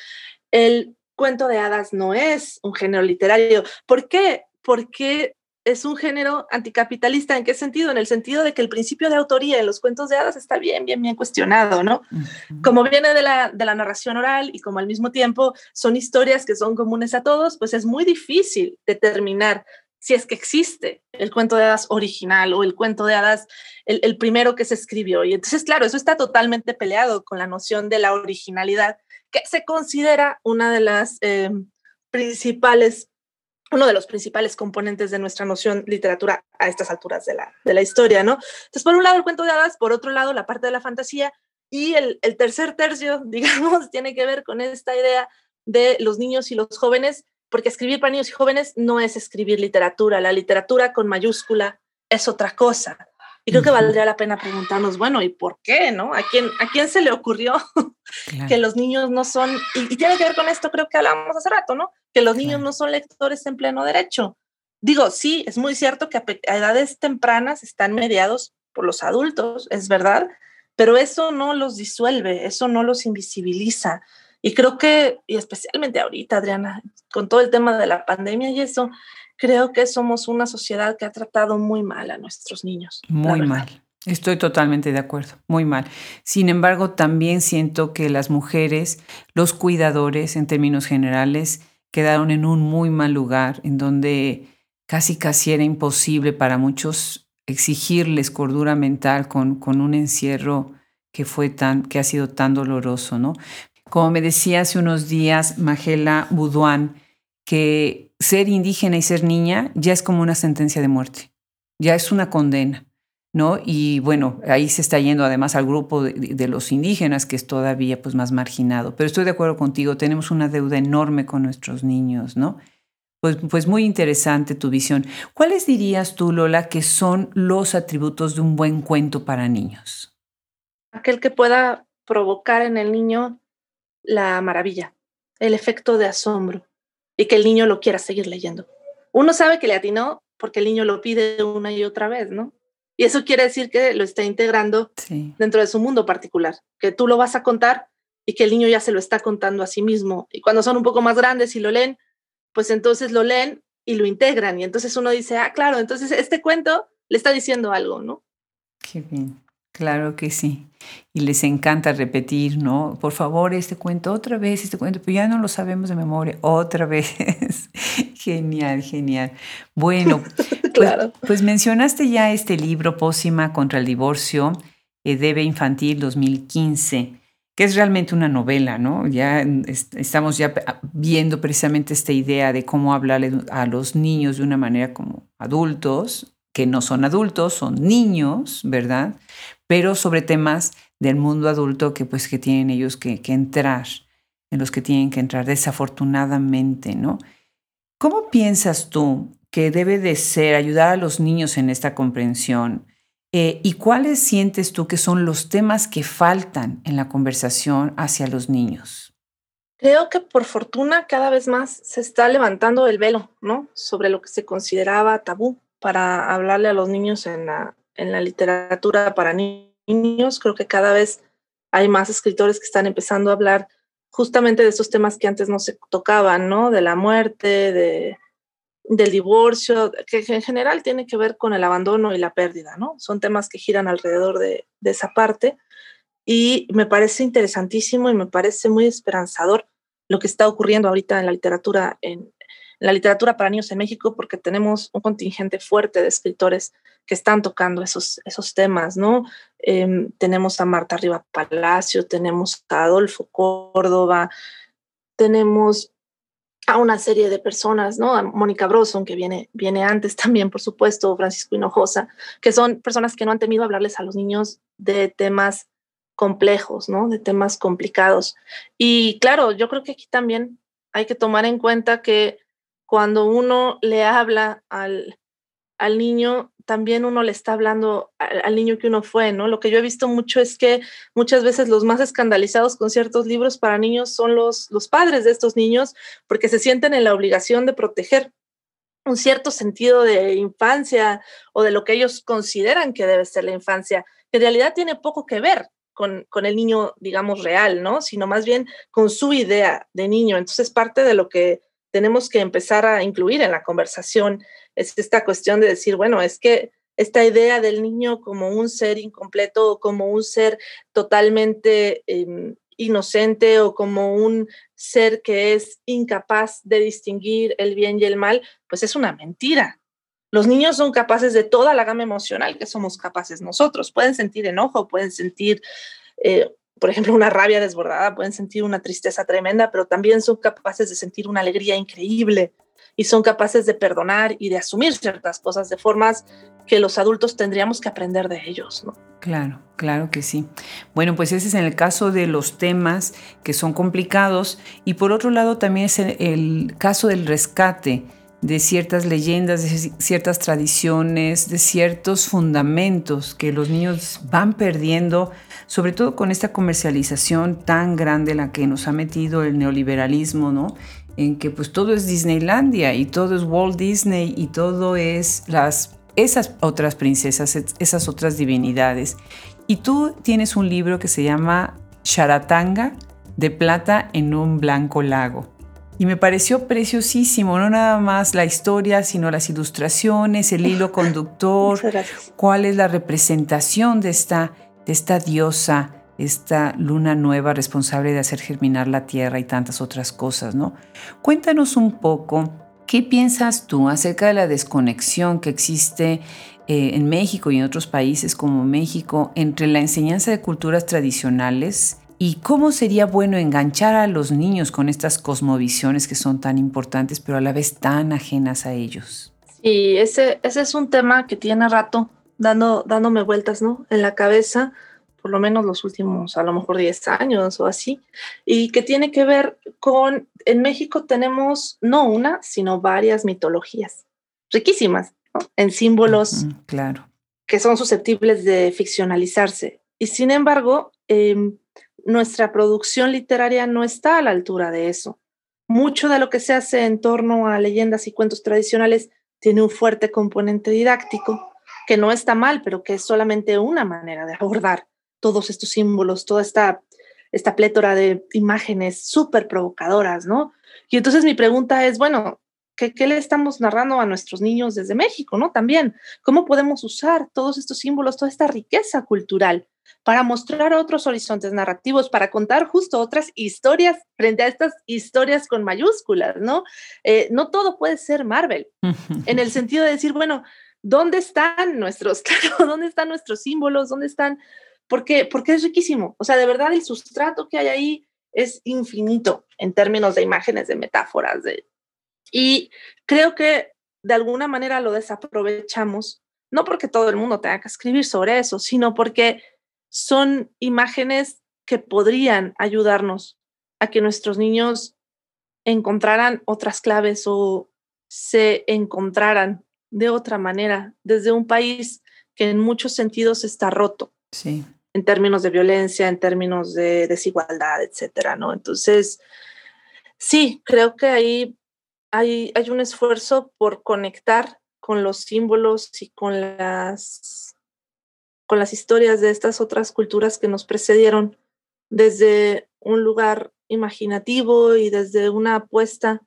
el cuento de hadas no es un género literario. ¿Por qué? Porque es un género anticapitalista. ¿En qué sentido? En el sentido de que el principio de autoría en los cuentos de hadas está bien, bien, bien cuestionado, ¿no? Como viene de la, de la narración oral y como al mismo tiempo son historias que son comunes a todos, pues es muy difícil determinar si es que existe el cuento de hadas original o el cuento de hadas, el, primero que se escribió. Y entonces, claro, eso está totalmente peleado con la noción de la originalidad, que se considera una de las eh, principales uno de los principales componentes de nuestra noción literatura a estas alturas de la, de la historia, ¿no? Entonces, por un lado el cuento de hadas, por otro lado la parte de la fantasía, Y el, el tercer tercio, [laughs] digamos, tiene que ver con esta idea de los niños y los jóvenes, porque escribir para niños y jóvenes no es escribir literatura, la literatura con mayúscula es otra cosa. Y creo que valdría la pena preguntarnos, bueno, ¿y por qué? ¿No? ¿A quién, a quién se le ocurrió [laughs] que los niños no son, y, tiene que ver con esto, creo que hablábamos hace rato, ¿no? Que los niños no son lectores en pleno derecho. Digo, sí, es muy cierto que a, edades tempranas están mediados por los adultos, es verdad, pero eso no los disuelve, eso no los invisibiliza. Y creo que, y especialmente ahorita, Adriana, con todo el tema de la pandemia y eso, creo que somos una sociedad que ha tratado muy mal a nuestros niños. Muy mal. Estoy totalmente de acuerdo, muy mal. Sin embargo, también siento que las mujeres, los cuidadores en términos generales, quedaron en un muy mal lugar, en donde casi casi era imposible para muchos exigirles cordura mental con, con un encierro que fue tan, que ha sido tan doloroso, ¿no? Como me decía hace unos días Magela Buduán, que ser indígena y ser niña ya es como una sentencia de muerte, ya es una condena, ¿no? Y bueno, ahí se está yendo además al grupo de, los indígenas, que es todavía pues más marginado. Pero estoy de acuerdo contigo, tenemos una deuda enorme con nuestros niños, ¿no? Pues, pues muy interesante tu visión. ¿Cuáles dirías tú, Lola, que son los atributos de un buen cuento para niños? Aquel que pueda provocar en el niño la maravilla, el efecto de asombro y que el niño lo quiera seguir leyendo. Uno sabe que le atinó porque el niño lo pide una y otra vez, ¿no? Y eso quiere decir que lo está integrando dentro de su mundo particular, que tú lo vas a contar y que el niño ya se lo está contando a sí mismo. Y cuando son un poco más grandes y lo leen, pues entonces lo leen y lo integran. Y entonces uno dice, ah, claro, entonces este cuento le está diciendo algo, ¿no? Qué bien. Claro que sí. Y les encanta repetir, ¿no? Por favor, este cuento otra vez, este cuento, pero ya no lo sabemos de memoria, otra [laughs] vez. genial, genial. Bueno, [laughs] [laughs] claro. pues, mencionaste ya este libro, Pósima contra el divorcio, eh, Debe Infantil 2015 que es realmente una novela, ¿no? Ya estamos ya viendo precisamente esta idea de cómo hablarle a los niños de una manera como adultos, que no son adultos, son niños, ¿verdad? pero sobre temas del mundo adulto que pues que tienen ellos que, entrar, en los que tienen que entrar desafortunadamente, ¿no? ¿Cómo piensas tú que debe de ser ayudar a los niños en esta comprensión? Eh, ¿Y cuáles sientes tú que son los temas que faltan en la conversación hacia los niños? Creo que por fortuna cada vez más se está levantando el velo, ¿no? Sobre lo que se consideraba tabú para hablarle a los niños en la, en la literatura para niños. Creo que cada vez hay más escritores que están empezando a hablar justamente de esos temas que antes no se tocaban, ¿no? De la muerte, de, del divorcio, que en general tiene que ver con el abandono y la pérdida, ¿no? Son temas que giran alrededor de, esa parte y me parece interesantísimo y me parece muy esperanzador lo que está ocurriendo ahorita en la literatura en, la literatura para niños en México porque tenemos un contingente fuerte de escritores que están tocando esos, esos temas, ¿no? Em, tenemos a Marta Riva Palacio, tenemos a Adolfo Córdoba, tenemos a una serie de personas, ¿no? A Mónica Broson, que viene, viene antes también, por supuesto, Francisco Hinojosa, que son personas que no han temido hablarles a los niños de temas complejos, ¿no? De temas complicados. Y claro, yo creo que aquí también hay que tomar en cuenta que cuando uno le habla al, al niño, también uno le está hablando al, niño que uno fue, ¿no? Lo que yo he visto mucho es que muchas veces los más escandalizados con ciertos libros para niños son los, los padres de estos niños porque se sienten en la obligación de proteger un cierto sentido de infancia o de lo que ellos consideran que debe ser la infancia, que en realidad tiene poco que ver con, con, el niño, digamos, real, ¿no? Sino más bien con su idea de niño. Entonces, parte de lo que tenemos que empezar a incluir en la conversación es esta cuestión de decir, bueno, es que esta idea del niño como un ser incompleto o como un ser totalmente em, inocente o como un ser que es incapaz de distinguir el bien y el mal, pues es una mentira. Los niños son capaces de toda la gama emocional que somos capaces nosotros. Pueden sentir enojo, pueden sentir eh, por ejemplo, una rabia desbordada, pueden sentir una tristeza tremenda, pero también son capaces de sentir una alegría increíble. Y son capaces de perdonar y de asumir ciertas cosas de formas que los adultos tendríamos que aprender de ellos, ¿no? Claro, claro que sí. Bueno, pues ese es en el caso de los temas que son complicados y por otro lado también es el, caso del rescate de ciertas leyendas, de ciertas tradiciones, de ciertos fundamentos que los niños van perdiendo, sobre todo con esta comercialización tan grande la que nos ha metido el neoliberalismo, ¿no? En que pues todo es Disneylandia y todo es Walt Disney y todo es las esas otras princesas, esas otras divinidades. Y tú tienes un libro que se llama Charatanga de plata en un blanco lago. Y me pareció preciosísimo, no nada más la historia, sino las ilustraciones, el hilo [laughs] conductor, cuál es la representación de esta, de esta diosa, esta luna nueva responsable de hacer germinar la tierra y tantas otras cosas, ¿no? Cuéntanos un poco ¿Qué piensas tú acerca de la desconexión que existe eh, en México y en otros países como México entre la enseñanza de culturas tradicionales y cómo sería bueno enganchar a los niños con estas cosmovisiones que son tan importantes pero a la vez tan ajenas a ellos? Sí, ese, ese es un tema que tiene rato dando, dándome vueltas ¿no? en la cabeza por lo menos los últimos, a lo mejor 10 años o así, y que tiene que ver con, en México tenemos no una, sino varias mitologías, riquísimas, en símbolos claro. que son susceptibles de ficcionalizarse. Y sin embargo, em, nuestra producción literaria no está a la altura de eso. Mucho de lo que se hace en torno a leyendas y cuentos tradicionales tiene un fuerte componente didáctico, que no está mal, pero que es solamente una manera de abordar todos estos símbolos, toda esta, esta plétora de imágenes súper provocadoras, ¿no? Y entonces mi pregunta es, bueno, ¿qué, ¿qué, le estamos narrando a nuestros niños desde México, ¿no? También, ¿cómo podemos usar todos estos símbolos, toda esta riqueza cultural para mostrar otros horizontes narrativos, para contar justo otras historias frente a estas historias con mayúsculas, ¿no? Eh, no todo puede ser Marvel, en el sentido de decir, bueno, ¿dónde están nuestros, [laughs] claro, dónde están nuestros símbolos? ¿Dónde están porque, porque es riquísimo. O sea, de verdad el sustrato que hay ahí es infinito en términos de imágenes, de metáforas. De... Y creo que de alguna manera lo desaprovechamos, no porque todo el mundo tenga que escribir sobre eso, sino porque son imágenes que podrían ayudarnos a que nuestros niños encontraran otras claves o se encontraran de otra manera desde un país que en muchos sentidos está roto. Sí en términos de violencia, en términos de desigualdad, etcétera, ¿no? Entonces, sí, creo que ahí hay, hay un esfuerzo por conectar con los símbolos y con las, con las historias de estas otras culturas que nos precedieron desde un lugar imaginativo y desde una apuesta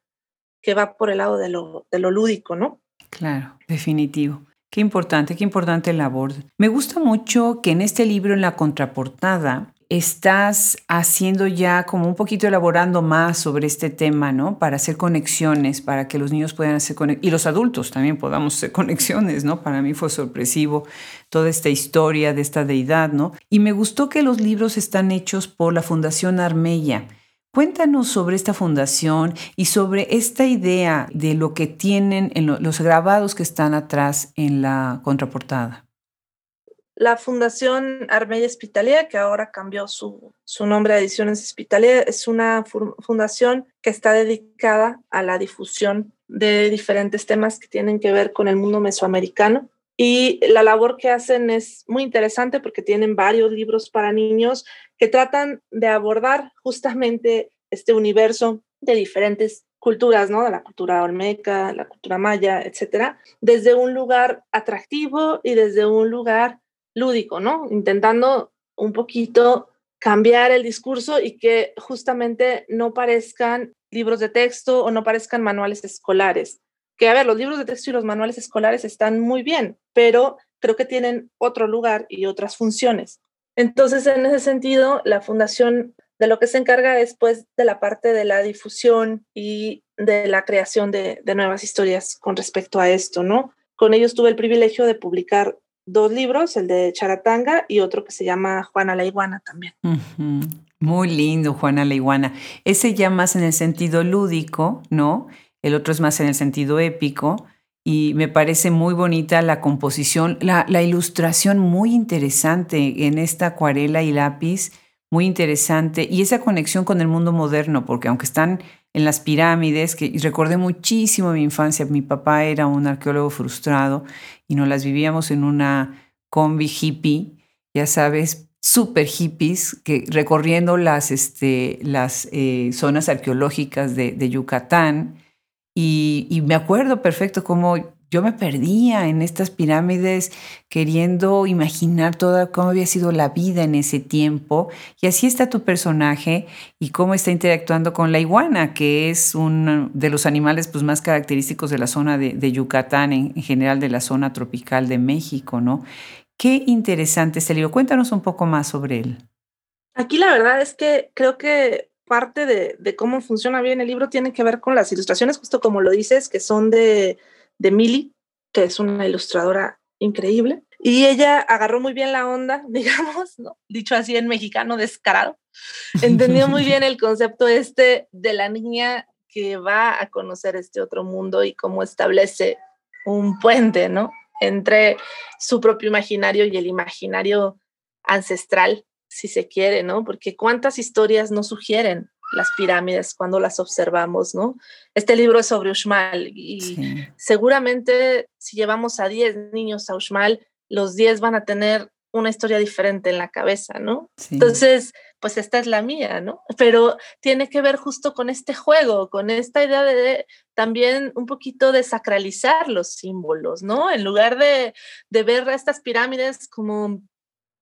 que va por el lado de lo, de lo lúdico, ¿no? Claro, definitivo. Qué importante, qué importante labor. Me gusta mucho que en este libro, en la contraportada, estás haciendo ya como un poquito elaborando más sobre este tema, ¿no? Para hacer conexiones, para que los niños puedan hacer conexiones y los adultos también podamos hacer conexiones, ¿no? Para mí fue sorpresivo toda esta historia de esta deidad, ¿no? Y me gustó que los libros están hechos por la Fundación Armella Cuéntanos sobre esta fundación y sobre esta idea de lo que tienen en los grabados que están atrás en la contraportada. La Fundación Armella Hospitalia, que ahora cambió su, su nombre a Ediciones Hospitalia, es una fundación que está dedicada a la difusión de diferentes temas que tienen que ver con el mundo mesoamericano. Y la labor que hacen es muy interesante porque tienen varios libros para niños que tratan de abordar justamente este universo de diferentes culturas, ¿no? De la cultura olmeca, la cultura maya, etcétera, desde un lugar atractivo y desde un lugar lúdico, ¿no? Intentando un poquito cambiar el discurso y que justamente no parezcan libros de texto o no parezcan manuales escolares. Que, a ver, los libros de texto y los manuales escolares están muy bien, pero creo que tienen otro lugar y otras funciones. Entonces, en ese sentido, la Fundación de lo que se encarga después de la parte de la difusión y de la creación de, nuevas historias con respecto a esto, ¿no? Con ellos tuve el privilegio de publicar dos libros, el de Charatanga y otro que se llama Juana la Iguana también. Muy lindo, Juana la Iguana. Ese ya más en el sentido lúdico, ¿no? el otro es más en el sentido épico y me parece muy bonita la composición, la, ilustración muy interesante en esta acuarela y lápiz, muy interesante, y esa conexión con el mundo moderno, porque aunque están en las pirámides, que recordé muchísimo mi infancia, mi papá era un arqueólogo frustrado y nos las vivíamos en una combi hippie, ya sabes, super hippies, que recorriendo las, este, las eh, zonas arqueológicas de Yucatán, y, me acuerdo perfecto cómo yo me perdía en estas pirámides queriendo imaginar toda cómo había sido la vida en ese tiempo. Y así está tu personaje y cómo está interactuando con la iguana, que es uno de los animales pues, más característicos de la zona de, Yucatán, en, general de la zona tropical de México, ¿no? Qué interesante este libro. Cuéntanos un poco más sobre él. Aquí la verdad es que creo que parte de, cómo funciona bien el libro tiene que ver con las ilustraciones, justo como lo dices, que son de de Mili, que es una ilustradora increíble. Y ella agarró muy bien la onda, [laughs] digamos, dicho así en mexicano, descarado. Entendió muy bien el concepto este de la niña que va a conocer este otro mundo y cómo establece un puente, ¿no? Entre su propio imaginario y el imaginario ancestral, si se quiere, ¿no? Porque cuántas historias nos sugieren las pirámides cuando las observamos, ¿no? Este libro es sobre Uxmal y seguramente si llevamos a 10 niños a Uxmal, los 10 van a tener una historia diferente en la cabeza, ¿no? Entonces, pues esta es la mía, ¿no? Pero tiene que ver justo con este juego, con esta idea de también un poquito de sacralizar los símbolos, ¿no? En lugar de, de ver a estas pirámides como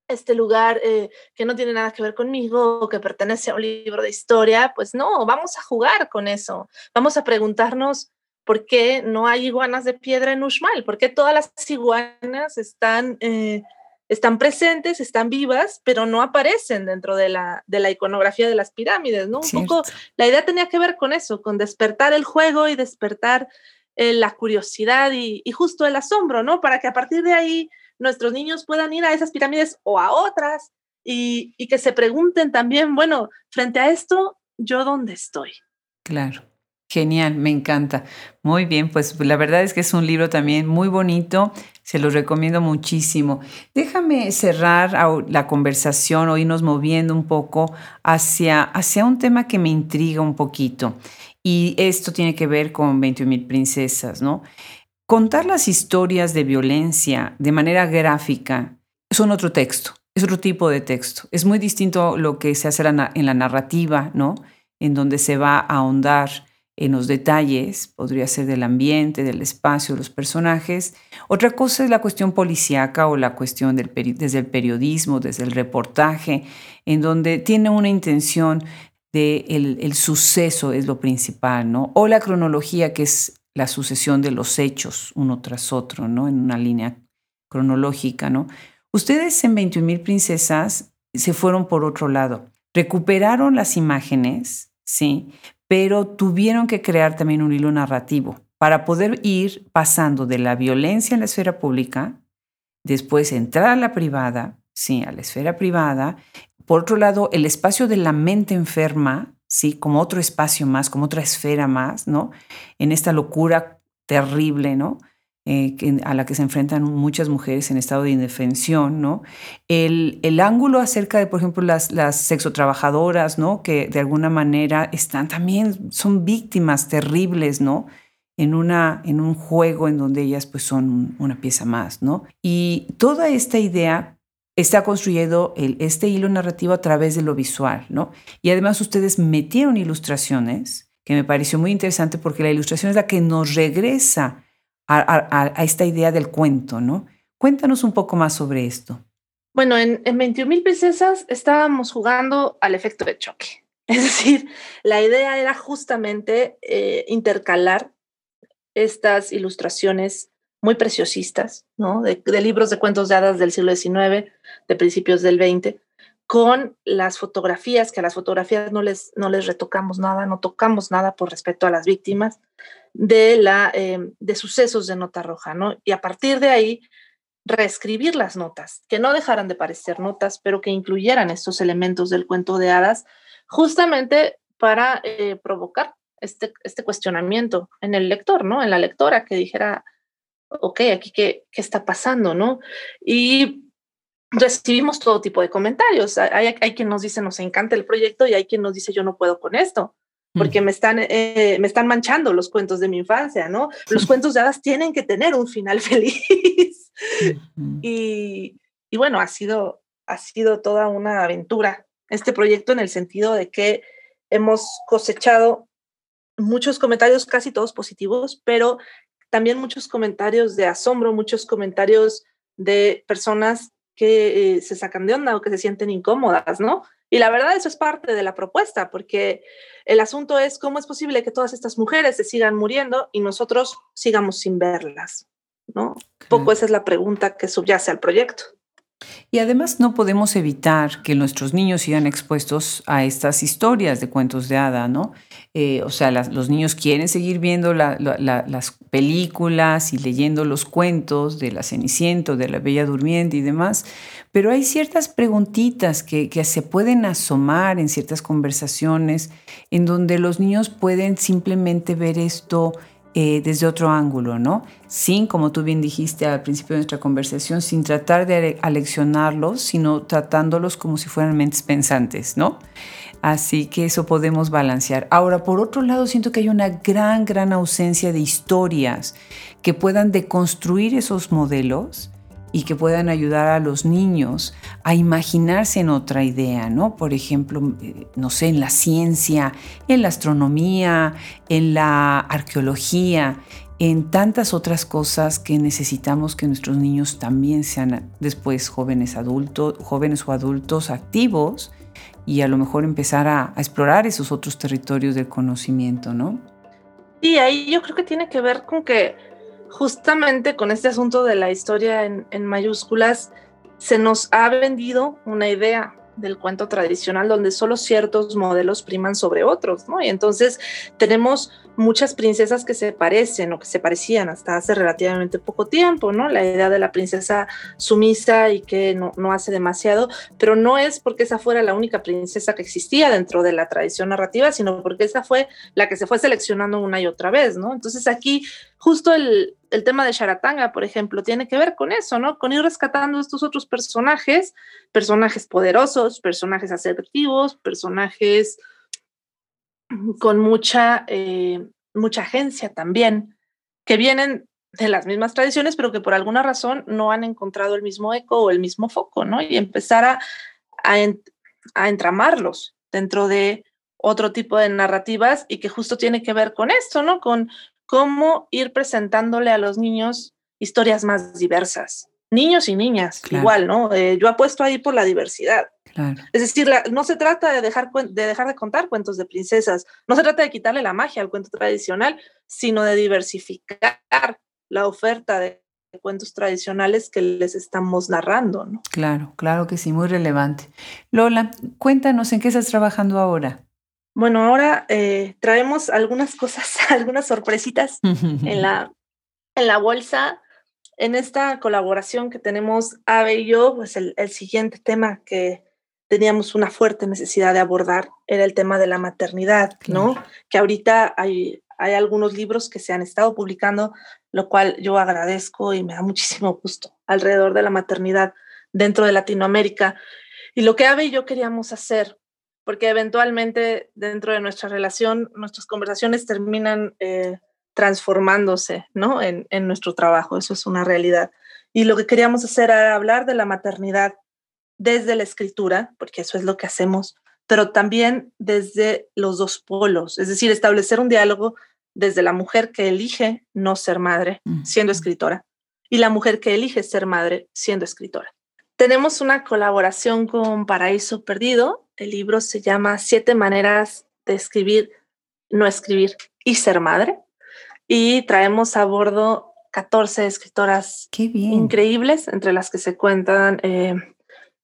este lugar eh, que no tiene nada que ver conmigo o que pertenece a un libro de historia, pues no, vamos a jugar con eso. Vamos a preguntarnos por qué no hay iguanas de piedra en Uxmal, por qué todas las iguanas están, eh, están presentes, están vivas, pero no aparecen dentro de la, de la iconografía de las pirámides, ¿no? Un poco la idea tenía que ver con eso, con despertar el juego y despertar eh, la curiosidad y, y justo el asombro, ¿no? Para que a partir de ahí nuestros niños puedan ir a esas pirámides o a otras y, que se pregunten también, bueno, frente a esto, ¿yo dónde estoy? Claro. Genial, me encanta. Muy bien, pues la verdad es que es un libro también muy bonito, se lo recomiendo muchísimo. Déjame cerrar la conversación o irnos moviendo un poco hacia, hacia un tema que me intriga un poquito. Y esto tiene que ver con 21.000 princesas, ¿no? Contar las historias de violencia de manera gráfica son otro texto, es otro tipo de texto. Es muy distinto lo que se hace en la narrativa, ¿no? En donde se va a ahondar en los detalles, podría ser del ambiente, del espacio, los personajes. Otra cosa es la cuestión policíaca o la cuestión del desde el periodismo, desde el reportaje, en donde tiene una intención de el suceso es lo principal, ¿no? O la cronología, que es la sucesión de los hechos uno tras otro, ¿no? En una línea cronológica, ¿no? Ustedes en 21.000 princesas se fueron por otro lado. Recuperaron las imágenes, sí, pero tuvieron que crear también un hilo narrativo para poder ir pasando de la violencia en la esfera pública, después entrar a la privada, sí, a la esfera privada. Por otro lado, el espacio de la mente enferma, ¿sí? Como otro espacio más, como otra esfera más, ¿no? En esta locura terrible, ¿no? Eh, a la que se enfrentan muchas mujeres en estado de indefensión, ¿no? El, el ángulo acerca de, por ejemplo, las, las sexotrabajadoras, ¿no? Que de alguna manera están también, son víctimas terribles, ¿no? En, una, en un juego en donde ellas pues son una pieza más, ¿no? Y toda esta idea está construyendo este hilo narrativo a través de lo visual, ¿no? Y además ustedes metieron ilustraciones, que me pareció muy interesante porque la ilustración es la que nos regresa a, esta idea del cuento, ¿no? Cuéntanos un poco más sobre esto. Bueno, en, en 21.000 princesas estábamos jugando al efecto de choque. [laughs] Es decir, la idea era justamente eh, intercalar estas ilustraciones muy preciosistas, ¿no? De, libros de cuentos de hadas del siglo XIX, de principios del XX, con las fotografías, que a las fotografías no les, no les retocamos nada, no tocamos nada por respeto a las víctimas, de, la, eh, de sucesos de nota roja, ¿no? Y a partir de ahí, reescribir las notas, que no dejaran de parecer notas, pero que incluyeran estos elementos del cuento de hadas, justamente para eh, provocar este, este cuestionamiento en el lector, ¿no? En la lectora que dijera, ok, aquí qué, qué está pasando, ¿no? Y recibimos todo tipo de comentarios. Hay, hay, quien nos dice, nos encanta el proyecto y hay quien nos dice, yo no puedo con esto porque me están, eh, me están manchando los cuentos de mi infancia, ¿no? Los [laughs] cuentos de hadas tienen que tener un final [laughs] feliz. y, y, bueno, ha sido, ha sido toda una aventura este proyecto en el sentido de que hemos cosechado muchos comentarios, casi todos positivos, pero también muchos comentarios de asombro, muchos comentarios de personas que eh, se sacan de onda o que se sienten incómodas, ¿no? Y la verdad eso es parte de la propuesta, porque el asunto es cómo es posible que todas estas mujeres se sigan muriendo y nosotros sigamos sin verlas, ¿no? Poco esa es la pregunta que subyace al proyecto. Y además no podemos evitar que nuestros niños sigan expuestos a estas historias de cuentos de hada, ¿no? Eh, o sea, los niños quieren seguir viendo las películas y leyendo los cuentos de la Cenicienta, de la Bella Durmiente y demás, pero hay ciertas preguntitas que, que se pueden asomar en ciertas conversaciones en donde los niños pueden simplemente ver esto eh, desde otro ángulo, ¿no? Sin, como tú bien dijiste al principio de nuestra conversación, sin tratar de aleccionarlos, sino tratándolos como si fueran mentes pensantes, ¿no? Así que eso podemos balancear. Ahora, por otro lado, siento que hay una gran, gran ausencia de historias que puedan deconstruir esos modelos y que puedan ayudar a los niños a imaginarse en otra idea, ¿no? Por ejemplo, eh, no sé, en la ciencia, en la astronomía, en la arqueología, en tantas otras cosas que necesitamos que nuestros niños también sean después jóvenes adultos, jóvenes o adultos activos y a lo mejor empezar a, explorar esos otros territorios del conocimiento, ¿no? Y ahí yo creo que tiene que ver con que justamente con este asunto de la historia en, mayúsculas, se nos ha vendido una idea del cuento tradicional donde solo ciertos modelos priman sobre otros, ¿no? Y entonces tenemos muchas princesas que se parecen o que se parecían hasta hace relativamente poco tiempo, ¿no? La idea de la princesa sumisa y que no, no hace demasiado, pero no es porque esa fuera la única princesa que existía dentro de la tradición narrativa, sino porque esa fue la que se fue seleccionando una y otra vez, ¿no? Entonces aquí justo el, el tema de Sharatanga, por ejemplo, tiene que ver con eso, ¿no? Con ir rescatando estos otros personajes, personajes poderosos, personajes asertivos, personajes con mucha, eh, mucha agencia también, que vienen de las mismas tradiciones, pero que por alguna razón no han encontrado el mismo eco o el mismo foco, ¿no? Y empezar a, a entramarlos dentro de otro tipo de narrativas y que justo tiene que ver con esto, ¿no? Con cómo ir presentándole a los niños historias más diversas. Niños y niñas, igual, ¿no? Eh, yo apuesto ahí por la diversidad. Es decir, no se trata de dejar, de dejar de contar cuentos de princesas, no se trata de quitarle la magia al cuento tradicional, sino de diversificar la oferta de cuentos tradicionales que les estamos narrando, ¿no? Claro, claro que sí, muy relevante. Lola, cuéntanos en qué estás trabajando ahora. Bueno, ahora eh, traemos algunas cosas, [laughs] algunas sorpresitas en la, en la bolsa. En esta colaboración que tenemos Ave y yo, pues el, siguiente tema que teníamos una fuerte necesidad de abordar era el tema de la maternidad, ¿no? Que ahorita hay, hay algunos libros que se han estado publicando, lo cual yo agradezco y me da muchísimo gusto alrededor de la maternidad dentro de Latinoamérica. Y lo que Ave y yo queríamos hacer porque eventualmente dentro de nuestra relación, nuestras conversaciones terminan eh, transformándose, ¿no? En, en, nuestro trabajo, eso es una realidad. Y lo que queríamos hacer era hablar de la maternidad desde la escritura, porque eso es lo que hacemos, pero también desde los dos polos, es decir, establecer un diálogo desde la mujer que elige no ser madre siendo escritora y la mujer que elige ser madre siendo escritora. Tenemos una colaboración con Paraíso Perdido. El libro se llama Siete maneras de escribir, no escribir y ser madre. Y traemos a bordo 14 escritoras increíbles, entre las que se cuentan eh,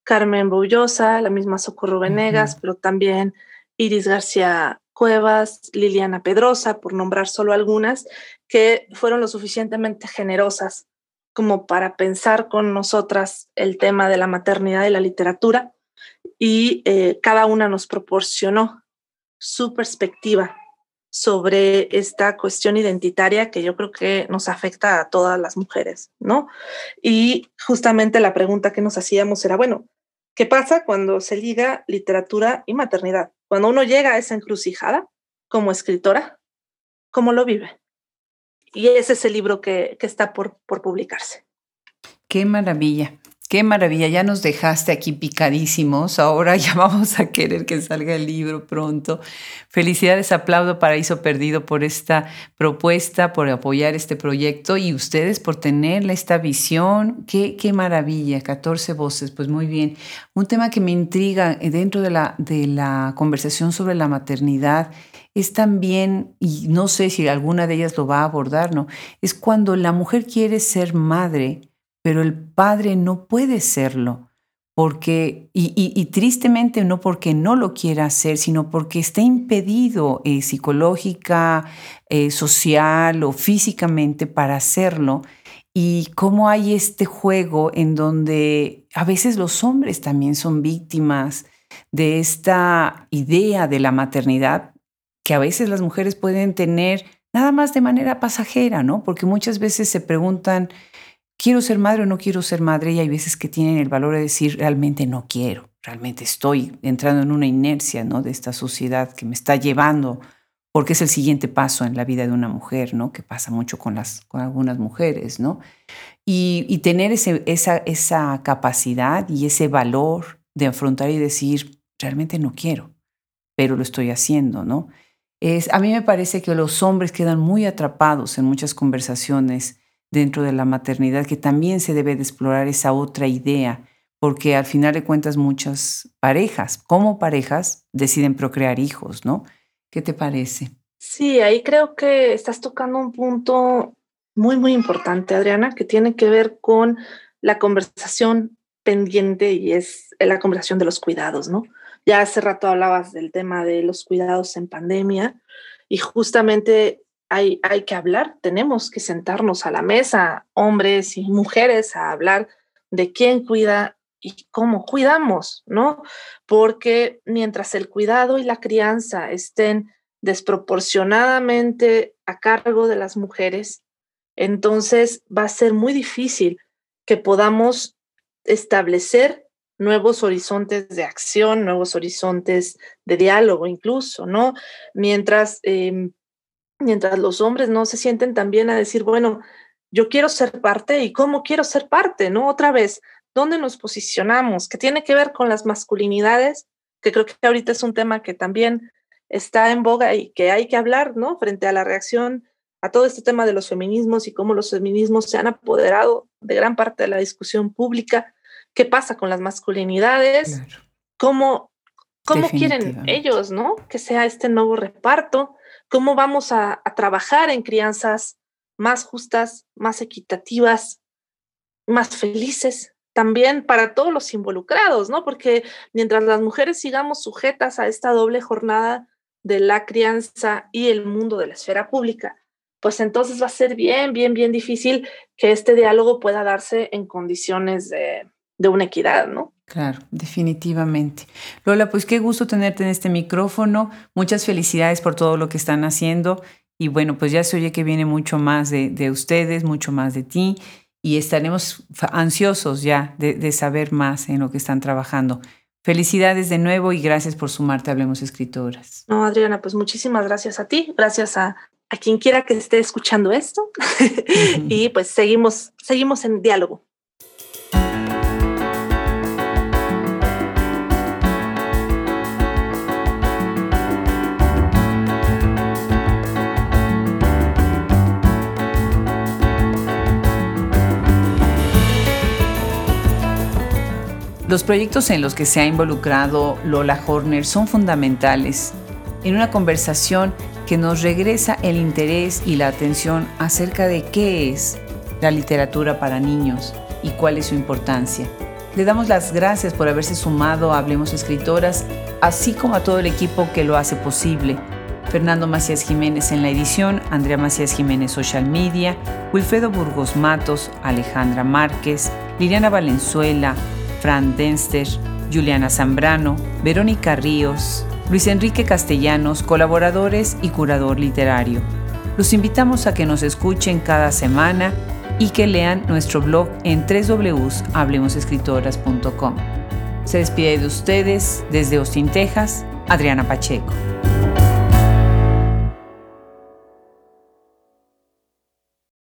Carmen Bullosa, la misma Socorro Venegas, pero también Iris García Cuevas, Liliana Pedrosa, por nombrar solo algunas, que fueron lo suficientemente generosas como para pensar con nosotras el tema de la maternidad y la literatura y eh, cada una nos proporcionó su perspectiva sobre esta cuestión identitaria que yo creo que nos afecta a todas las mujeres, ¿no? Y justamente la pregunta que nos hacíamos era, bueno, ¿qué pasa cuando se liga literatura y maternidad? Cuando uno llega a esa encrucijada como escritora, ¿cómo lo vive? Y ese es el libro que, que está por, por publicarse. Qué maravilla. Qué maravilla, ya nos dejaste aquí picadísimos. Ahora ya [laughs] vamos a querer que salga el libro pronto. Felicidades, aplaudo Paraíso Perdido por esta propuesta, por apoyar este proyecto y ustedes por tener esta visión. Qué, qué maravilla, 14 voces, pues muy bien. Un tema que me intriga eh, dentro de la, de la conversación sobre la maternidad es también, y no sé si alguna de ellas lo va a abordar, ¿no? Es cuando la mujer quiere ser madre pero el padre no puede serlo, porque, y, tristemente no porque no lo quiera hacer, sino porque está impedido eh, psicológica, eh, social o físicamente para hacerlo. Y cómo hay este juego en donde a veces los hombres también son víctimas de esta idea de la maternidad que a veces las mujeres pueden tener nada más de manera pasajera, ¿no? Porque muchas veces se preguntan, quiero ser madre o no quiero ser madre y hay veces que tienen el valor de decir realmente no quiero, realmente estoy entrando en una inercia ¿no? de esta sociedad que me está llevando, porque es el siguiente paso en la vida de una mujer, ¿no? que pasa mucho con, las, con algunas mujeres, ¿no? y, tener ese, esa, esa capacidad y ese valor de afrontar y decir realmente no quiero, pero lo estoy haciendo, ¿no? Es, a mí me parece que los hombres quedan muy atrapados en muchas conversaciones dentro de la maternidad, que también se debe de explorar esa otra idea, porque al final de cuentas muchas parejas, como parejas, deciden procrear hijos, ¿no? ¿Qué te parece? Sí, ahí creo que estás tocando un punto muy, muy importante, Adriana, que tiene que ver con la conversación pendiente y es la conversación de los cuidados, ¿no? Ya hace rato hablabas del tema de los cuidados en pandemia y justamente hay, que hablar, tenemos que sentarnos a la mesa, hombres y mujeres, a hablar de quién cuida y cómo cuidamos, ¿no? Porque mientras el cuidado y la crianza estén desproporcionadamente a cargo de las mujeres, entonces va a ser muy difícil que podamos establecer nuevos horizontes de acción, nuevos horizontes de diálogo incluso, ¿no? Mientras em, mientras los hombres no se sienten también a decir, bueno, yo quiero ser parte y cómo quiero ser parte, ¿no? Otra vez, ¿dónde nos posicionamos? Que tiene que ver con las masculinidades, que creo que ahorita es un tema que también está en boga y que hay que hablar, ¿no? Frente a la reacción a todo este tema de los feminismos y cómo los feminismos se han apoderado de gran parte de la discusión pública. ¿Qué pasa con las masculinidades? ¿Cómo, cómo quieren ellos, ¿no? Que sea este nuevo reparto cómo vamos a, trabajar en crianzas más justas, más equitativas, más felices también para todos los involucrados, ¿no? Porque mientras las mujeres sigamos sujetas a esta doble jornada de la crianza y el mundo de la esfera pública, pues entonces va a ser bien, bien, bien difícil que este diálogo pueda darse en condiciones de, de una equidad, ¿no? Claro, definitivamente. Lola, pues qué gusto tenerte en este micrófono. Muchas felicidades por todo lo que están haciendo. Y bueno, pues ya se oye que viene mucho más de, ustedes, mucho más de ti. Y estaremos ansiosos ya de, saber más en lo que están trabajando. Felicidades de nuevo y gracias por sumarte a Hablemos Escritoras. No, Adriana, pues muchísimas gracias a ti, gracias a, a quien quiera que esté escuchando esto. [laughs] y pues seguimos, seguimos en diálogo. Los proyectos en los que se ha involucrado Lola Horner son fundamentales en una conversación que nos regresa el interés y la atención acerca de qué es la literatura para niños y cuál es su importancia. Le damos las gracias por haberse sumado a Hablemos Escritoras, así como a todo el equipo que lo hace posible. Fernando Macías Jiménez en la edición, Andrea Macías Jiménez Social Media, Wilfredo Burgos Matos, Alejandra Márquez, Liliana Valenzuela, Fran Denster, Juliana Zambrano, Verónica Ríos, Luis Enrique Castellanos, colaboradores y curador literario. Los invitamos a que nos escuchen cada semana y que lean nuestro blog en www.hablemosescritoras.com. Se despide de ustedes desde Austin, Texas, Adriana Pacheco.